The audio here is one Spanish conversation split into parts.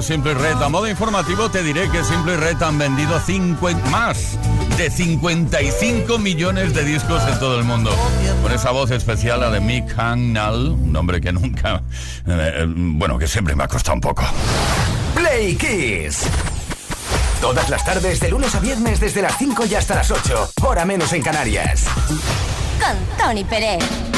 Simple Red. A modo informativo te diré que Simple Red han vendido más de 55 millones de discos en todo el mundo. Con esa voz especial, la de Mick Hangnall, un nombre que nunca... Eh, bueno, que siempre me ha costado un poco. Play Kiss. Todas las tardes, de lunes a viernes, desde las 5 y hasta las 8. Hora menos en Canarias. Con Tony Pérez.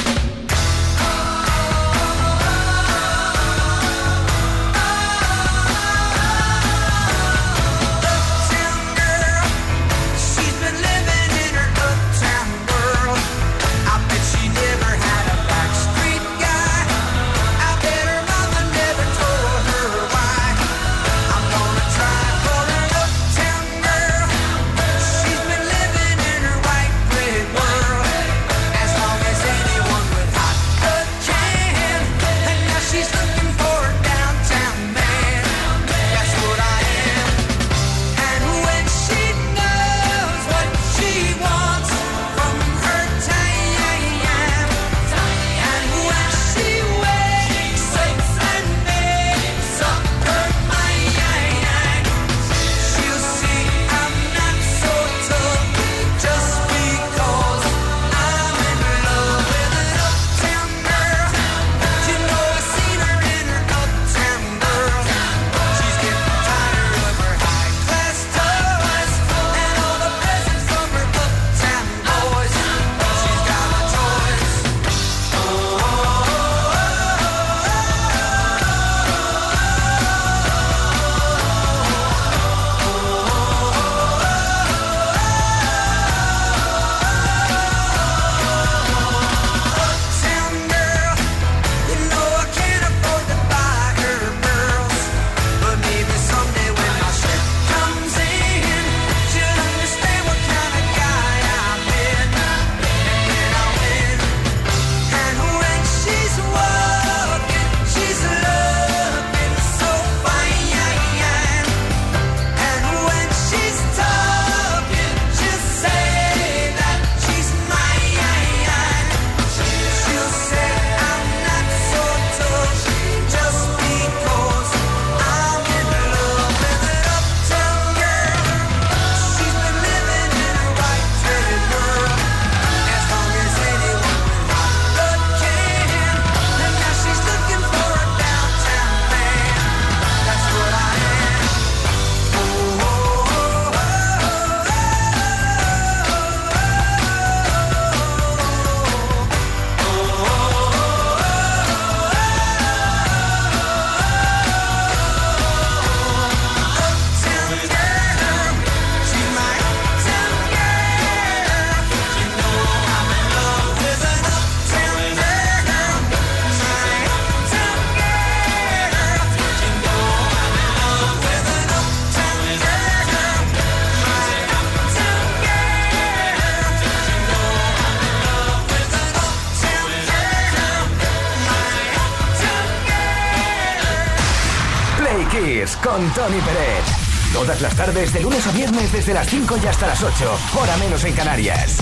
Viernes, desde las 5 y hasta las 8, hora menos en Canarias.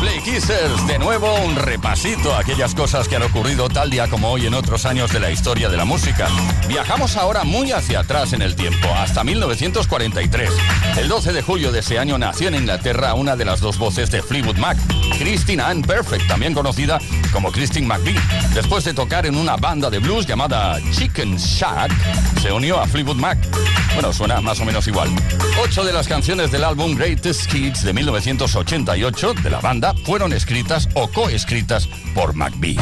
Play Kissers, de nuevo un repasito a aquellas cosas que han ocurrido tal día como hoy en otros años de la historia de la música. Viajamos ahora muy hacia atrás en el tiempo, hasta 1943. El 12 de julio de ese año nació en Inglaterra una de las dos voces de Fleetwood Mac, Christine Ann Perfect, también conocida como Christine McVie. Después de tocar en una banda de blues llamada Chicken Shack, se unió a Fleetwood Mac. Bueno, suena más o menos igual. Ocho de las canciones del álbum Greatest Hits de 1988 de la banda fueron escritas o coescritas por McVie.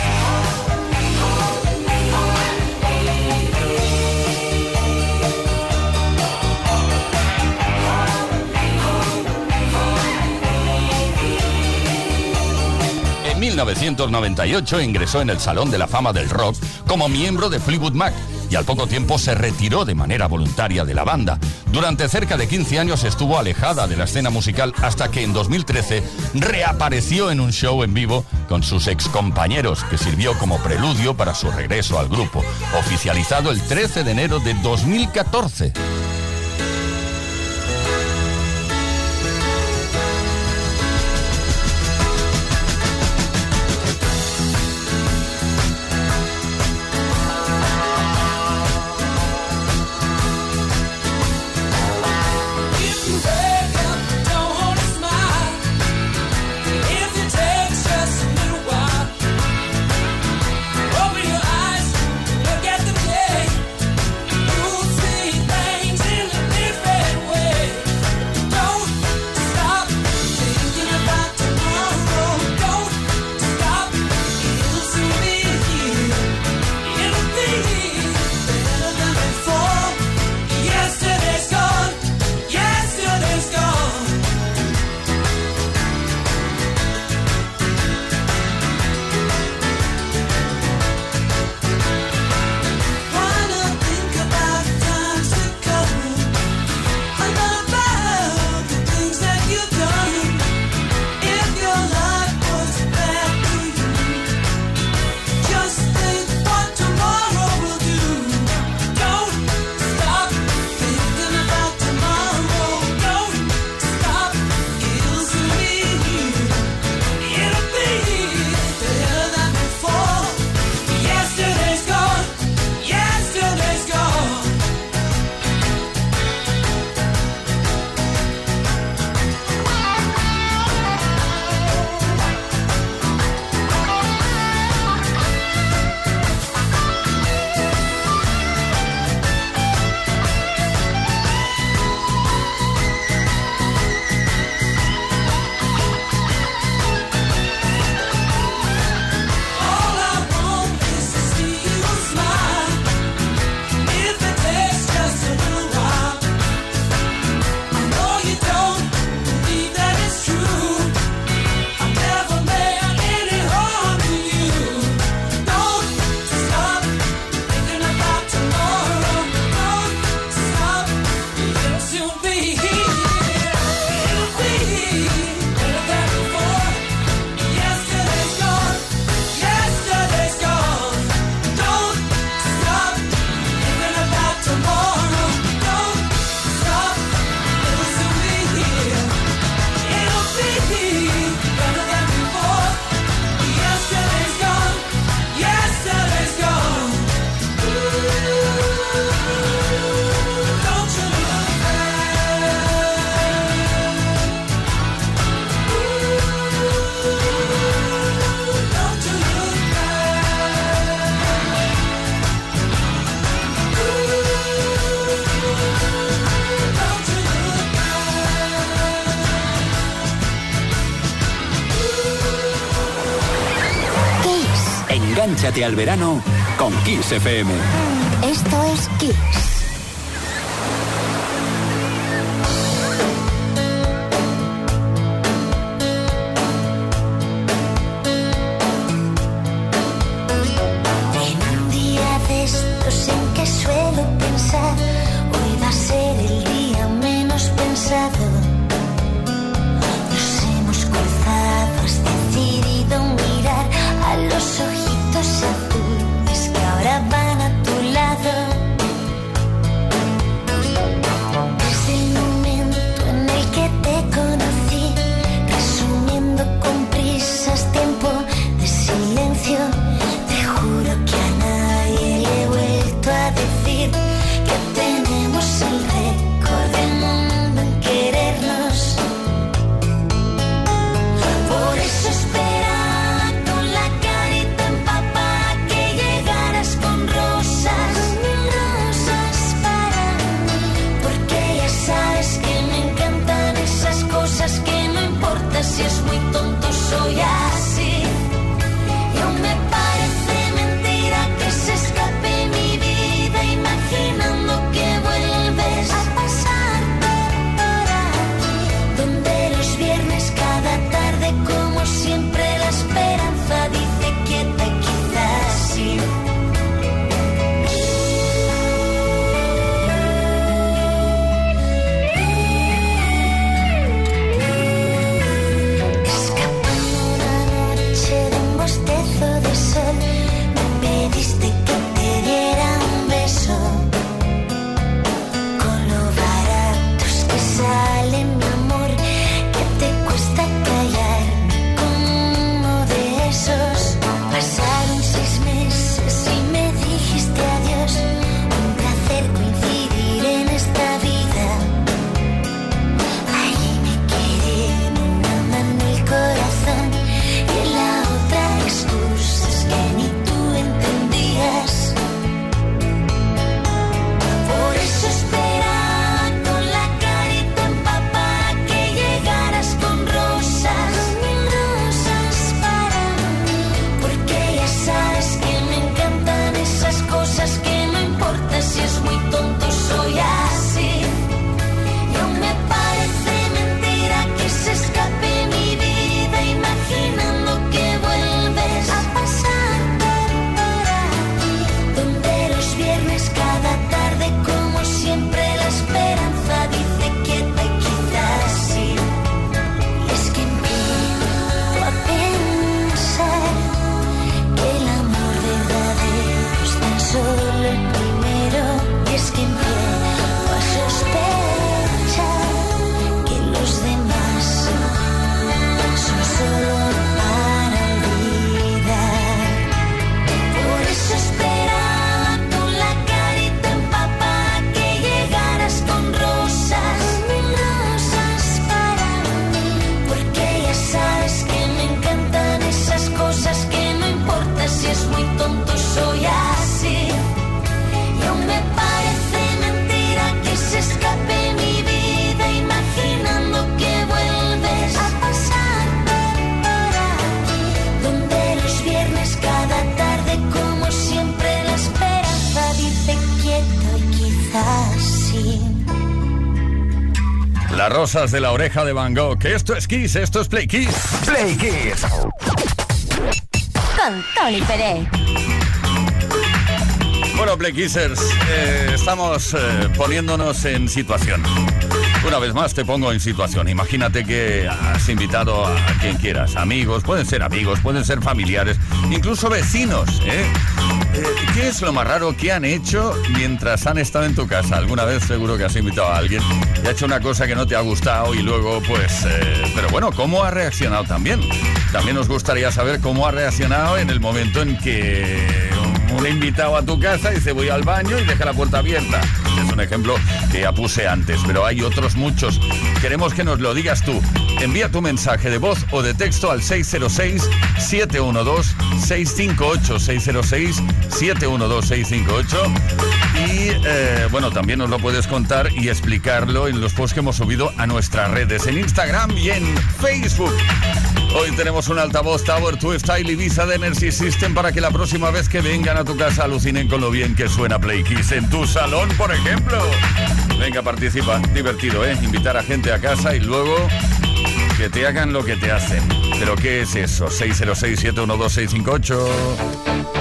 1998 ingresó en el Salón de la Fama del Rock como miembro de Fleetwood Mac y al poco tiempo se retiró de manera voluntaria de la banda. Durante cerca de 15 años estuvo alejada de la escena musical hasta que en 2013 reapareció en un show en vivo con sus excompañeros, que sirvió como preludio para su regreso al grupo, oficializado el 13 de enero de 2014. Engánchate al verano con Kiss FM. Esto es Kiss. De la oreja de Van Gogh. Que esto es Kiss, esto es Play Kiss. Play Kiss. Con Tony Pérez. Bueno, Play Kissers, eh, estamos eh, poniéndonos en situación. Una vez más te pongo en situación. Imagínate que has invitado a quien quieras, amigos, pueden ser amigos, pueden ser familiares, incluso vecinos. ¿eh? ¿Qué es lo más raro que han hecho mientras han estado en tu casa? Alguna vez seguro que has invitado a alguien y ha hecho una cosa que no te ha gustado y luego pues... eh, pero bueno, ¿cómo ha reaccionado también? También nos gustaría saber cómo ha reaccionado en el momento en que un invitado a tu casa dice voy al baño y deja la puerta abierta. Es un ejemplo que ya puse antes, pero hay otros muchos. Queremos que nos lo digas tú. Envía tu mensaje de voz o de texto al 606-712-658. 606-712-658. Y eh, bueno, también nos lo puedes contar y explicarlo en los posts que hemos subido a nuestras redes, en Instagram y en Facebook. Hoy tenemos un altavoz Tower Twist Style Ibiza de Energy System para que la próxima vez que vengan a tu casa alucinen con lo bien que suena Play Kiss en tu salón, por ejemplo. Venga, participa. Divertido, ¿eh? Invitar a gente a casa y luego que te hagan lo que te hacen. ¿Pero qué es eso? 606 712 658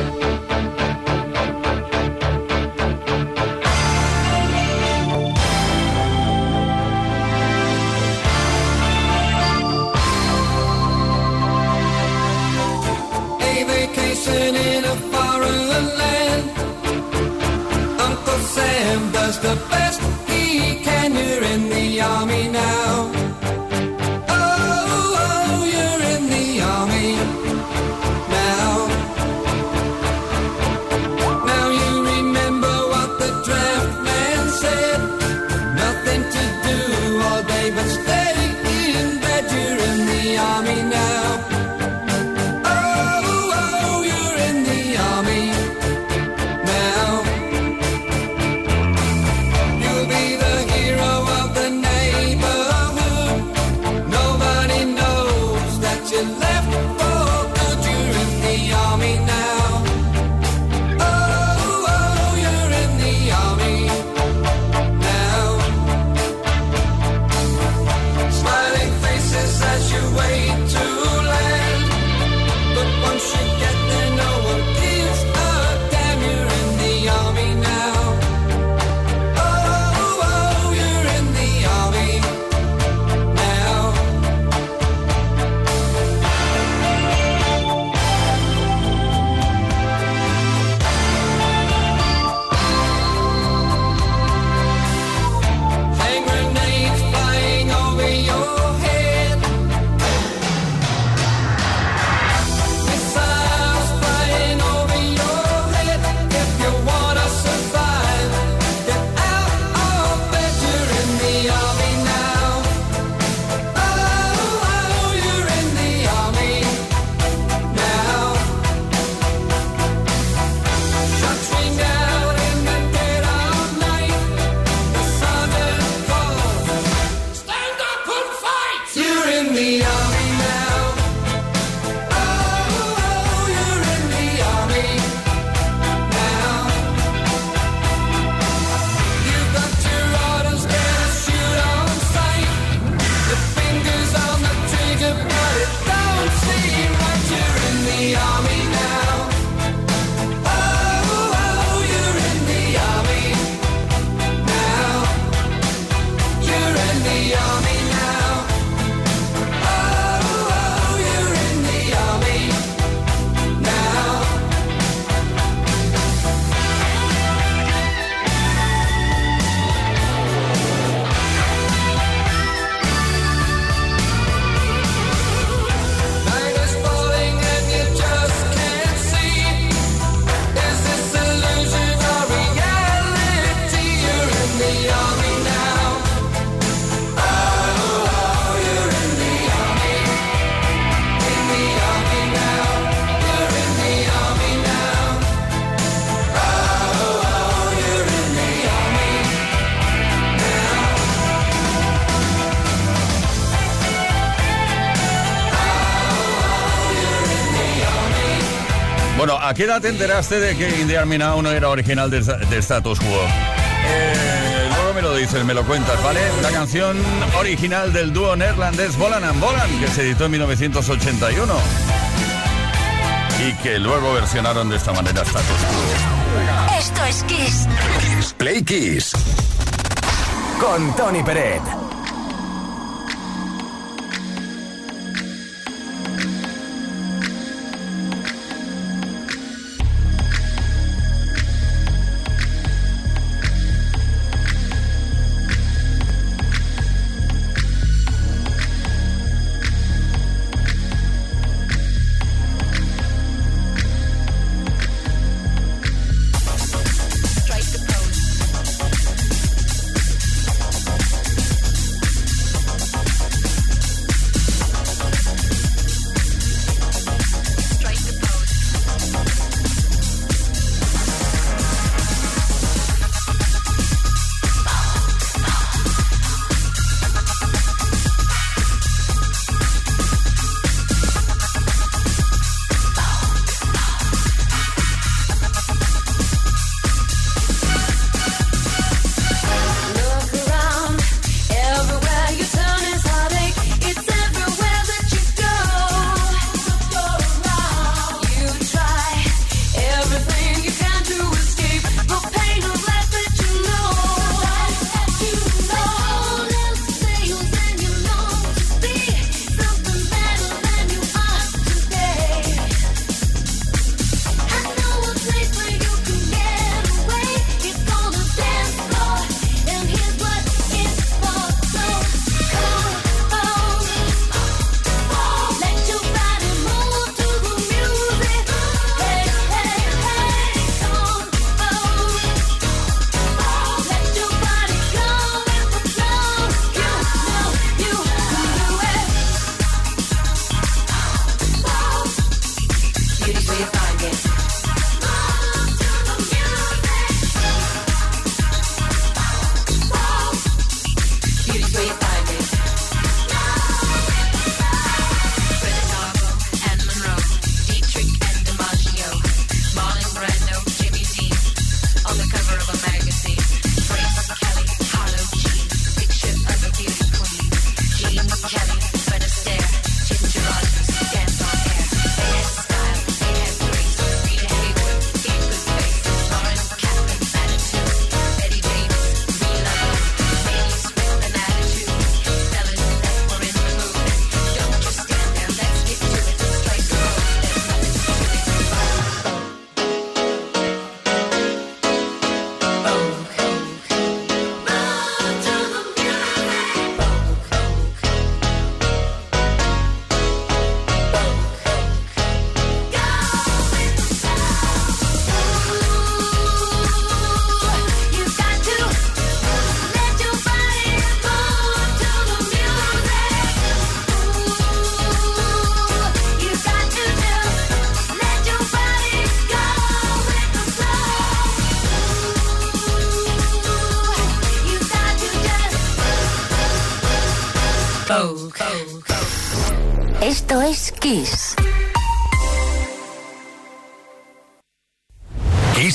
qué edad te enteraste de que Indian Minao no era original de, de Status Quo? Eh, luego me lo dices, me lo cuentas, ¿vale? La canción original del dúo neerlandés Bolan and Bolan, que se editó en 1981. Y que luego versionaron de esta manera Status Quo. Esto es Kiss. Play Kiss. Con Tony Peret.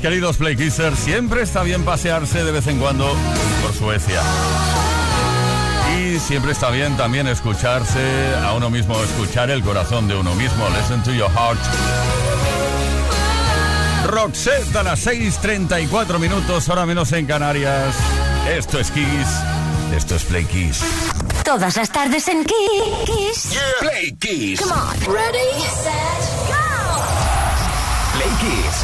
Queridos Playkissers, siempre está bien pasearse de vez en cuando por Suecia. Y siempre está bien también escucharse a uno mismo, escuchar el corazón de uno mismo. Listen to your heart. Roxette a las 6.34 minutos, ahora menos en Canarias. Esto es Kiss, esto es Play Kiss. Todas las tardes en Kiss. Play Kiss. Come on. Ready, set,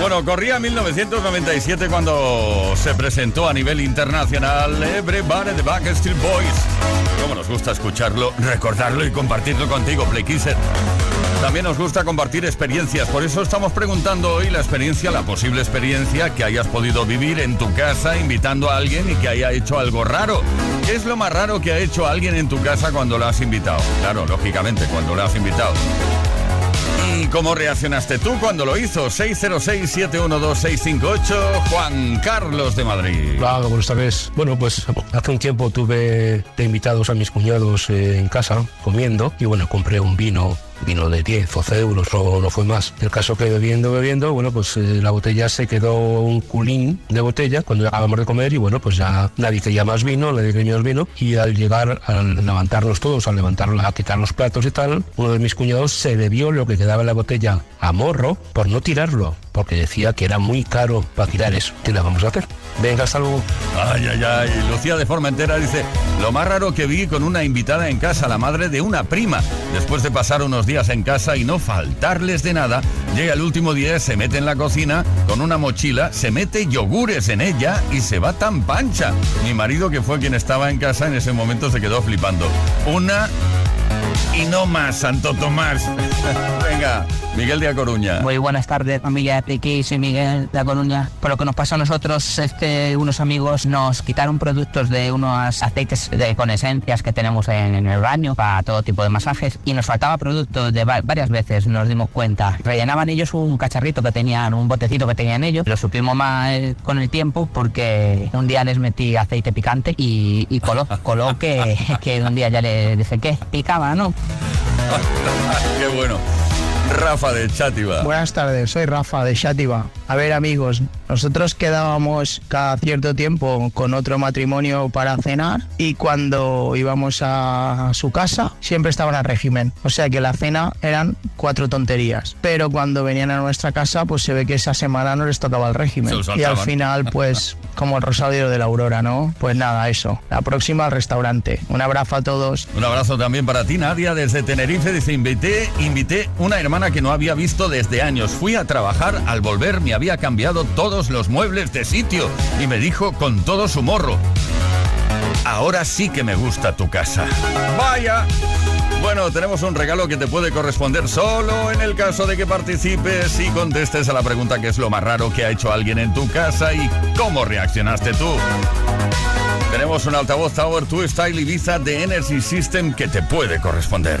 Bueno, corría 1997 cuando se presentó a nivel internacional Everybody the Backstreet Boys. Como nos gusta escucharlo, recordarlo y compartirlo contigo, Play Kisser. También nos gusta compartir experiencias, por eso estamos preguntando hoy la experiencia, la posible experiencia que hayas podido vivir en tu casa invitando a alguien y que haya hecho algo raro. ¿Qué es lo más raro que ha hecho alguien en tu casa cuando lo has invitado? Claro, lógicamente, cuando lo has invitado. ¿Y cómo reaccionaste tú cuando lo hizo? 606-712-658, Juan Carlos de Madrid. Hola, buenas tardes. Bueno, pues hace un tiempo tuve de invitados a mis cuñados eh, en casa comiendo y bueno, compré un vino vino de 10, 12 euros, o no fue más. El caso que bebiendo, bebiendo, bueno, pues eh, la botella se quedó un culín de botella cuando acabamos de comer y bueno, pues ya nadie quería más vino, nadie quería vino y al llegar, al levantarnos todos, al levantar, a quitar los platos y tal, uno de mis cuñados se bebió lo que quedaba en la botella a morro por no tirarlo, porque decía que era muy caro para tirar eso. ¿Qué le vamos a hacer? Venga, luego. Ay, ay, ay. Lucía de Formentera dice, lo más raro que vi con una invitada en casa, la madre de una prima. Después de pasar unos días en casa y no faltarles de nada, llega el último día, se mete en la cocina con una mochila, se mete yogures en ella y se va tan pancha. Mi marido, que fue quien estaba en casa, en ese momento se quedó flipando. Una y no más, Santo Tomás. Venga, Miguel de A Coruña. Muy buenas tardes, familia de Piqui, soy Miguel de La Coruña. Por lo que nos pasó a nosotros es unos amigos nos quitaron productos de unos aceites con esencias que tenemos en, el baño para todo tipo de masajes y nos faltaba producto de va- varias veces, nos dimos cuenta. Rellenaban ellos un cacharrito que tenían, un botecito que tenían ellos. Lo supimos más eh, con el tiempo porque un día les metí aceite picante y, y coló, coló que, que un día ya le dije que picaba, ¿no? Qué bueno. Rafa de Chátiva. Buenas tardes, soy Rafa de Chátiva. A ver amigos, nosotros quedábamos cada cierto tiempo con otro matrimonio para cenar y cuando íbamos a su casa siempre estaban a régimen. O sea que la cena eran cuatro tonterías. Pero cuando venían a nuestra casa pues se ve que esa semana no les tocaba el régimen. Y al final pues como el rosario de la aurora, ¿no? Pues nada, eso. La próxima al restaurante. Un abrazo a todos. Un abrazo también para ti, Nadia, desde Tenerife. Dice, invité, invité una hermana que no había visto desde años. Fui a trabajar, al volver me había cambiado todos los muebles de sitio y me dijo con todo su morro, ahora sí que me gusta tu casa. Vaya. Bueno, tenemos un regalo que te puede corresponder solo en el caso de que participes y contestes a la pregunta que es lo más raro que ha hecho alguien en tu casa y cómo reaccionaste tú. Tenemos un altavoz Tower 2 Style Ibiza de Energy System que te puede corresponder.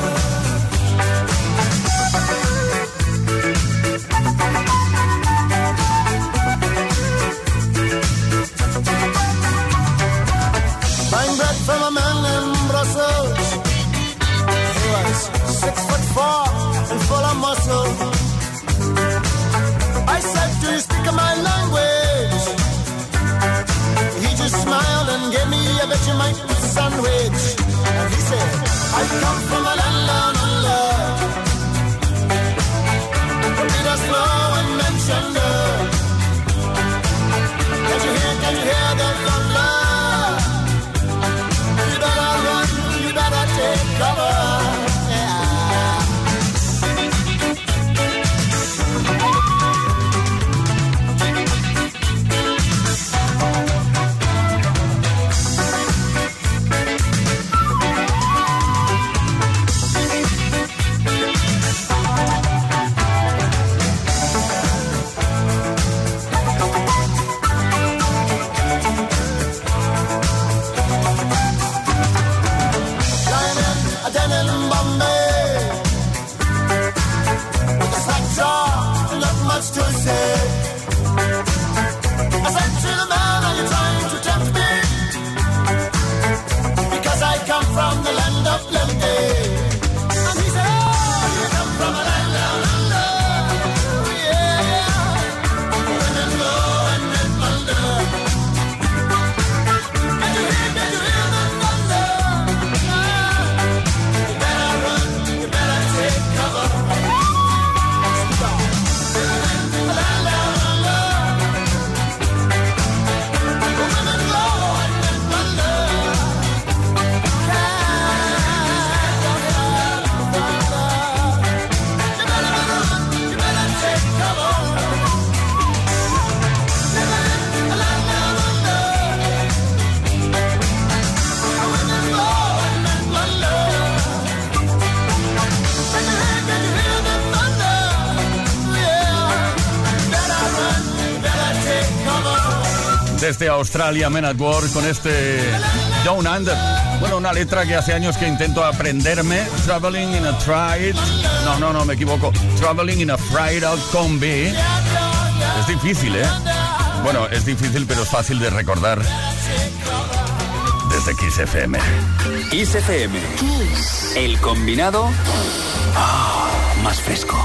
Muscle. I said, Do you speak my language? He just smiled and gave me a Vegemite sandwich. And he said, I come from a land down under. From Peter's Flow and Manchester. Australia, Men at Work, con este Down Under. Bueno, una letra que hace años que intento aprenderme. Traveling in a Tried. No, no, no, me equivoco. Traveling in a Fried Out Combi. Es difícil, ¿eh? Bueno, es difícil, pero es fácil de recordar. Desde Kiss FM. Kiss FM. El combinado ah, más fresco.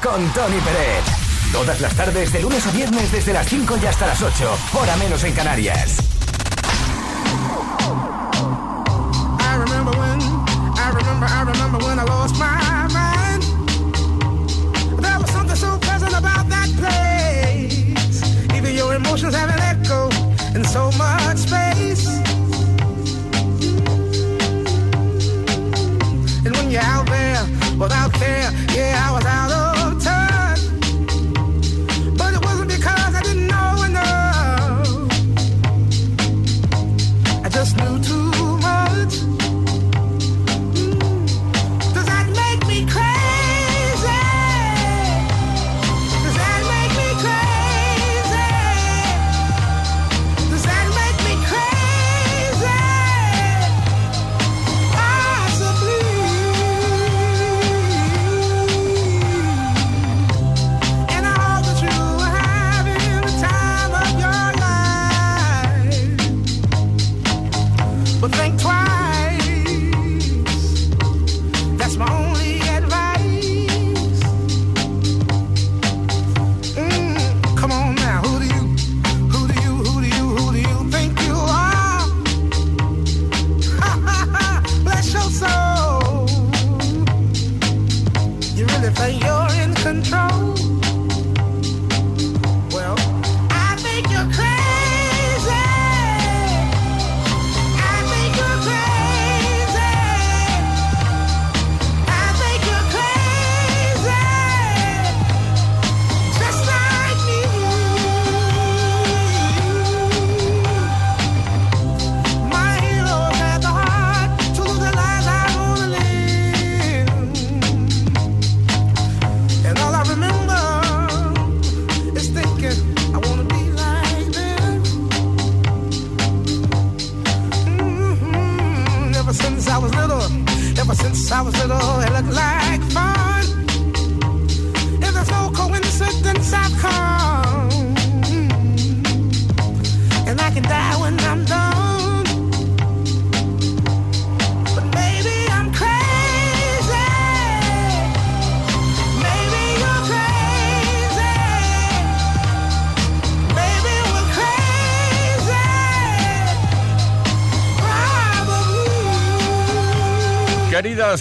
Con Tony Pérez. Todas las tardes, de lunes a viernes, desde las 5 y hasta las 8, hora menos en Canarias.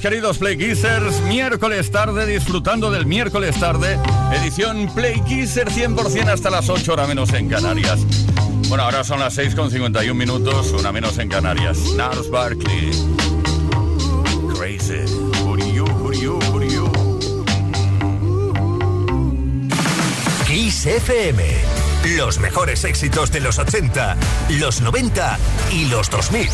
Queridos Play Kissers, miércoles tarde, disfrutando del miércoles tarde, edición Play Kisser 100% hasta las 8 horas menos en Canarias. Bueno, ahora son las 6 con 51 minutos, una menos en Canarias. Nars Barkley. Crazy. You, you, you. Kiss FM. Los mejores éxitos de los 80, los 90 y los 2000.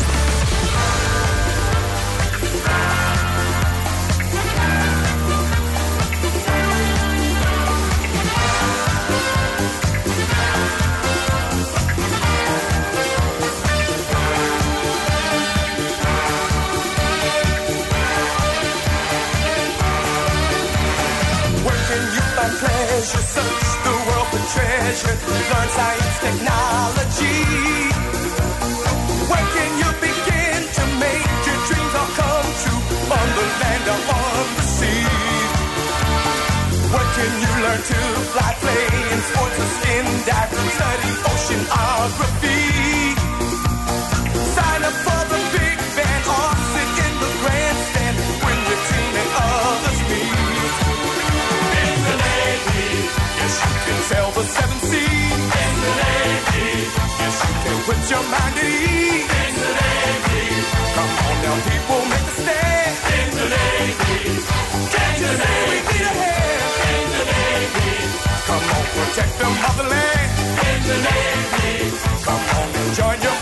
shit now people, make a stand. In the Navy, can't you say we need a hand? In the Navy, come on protect the motherland. In the Navy, come on and join your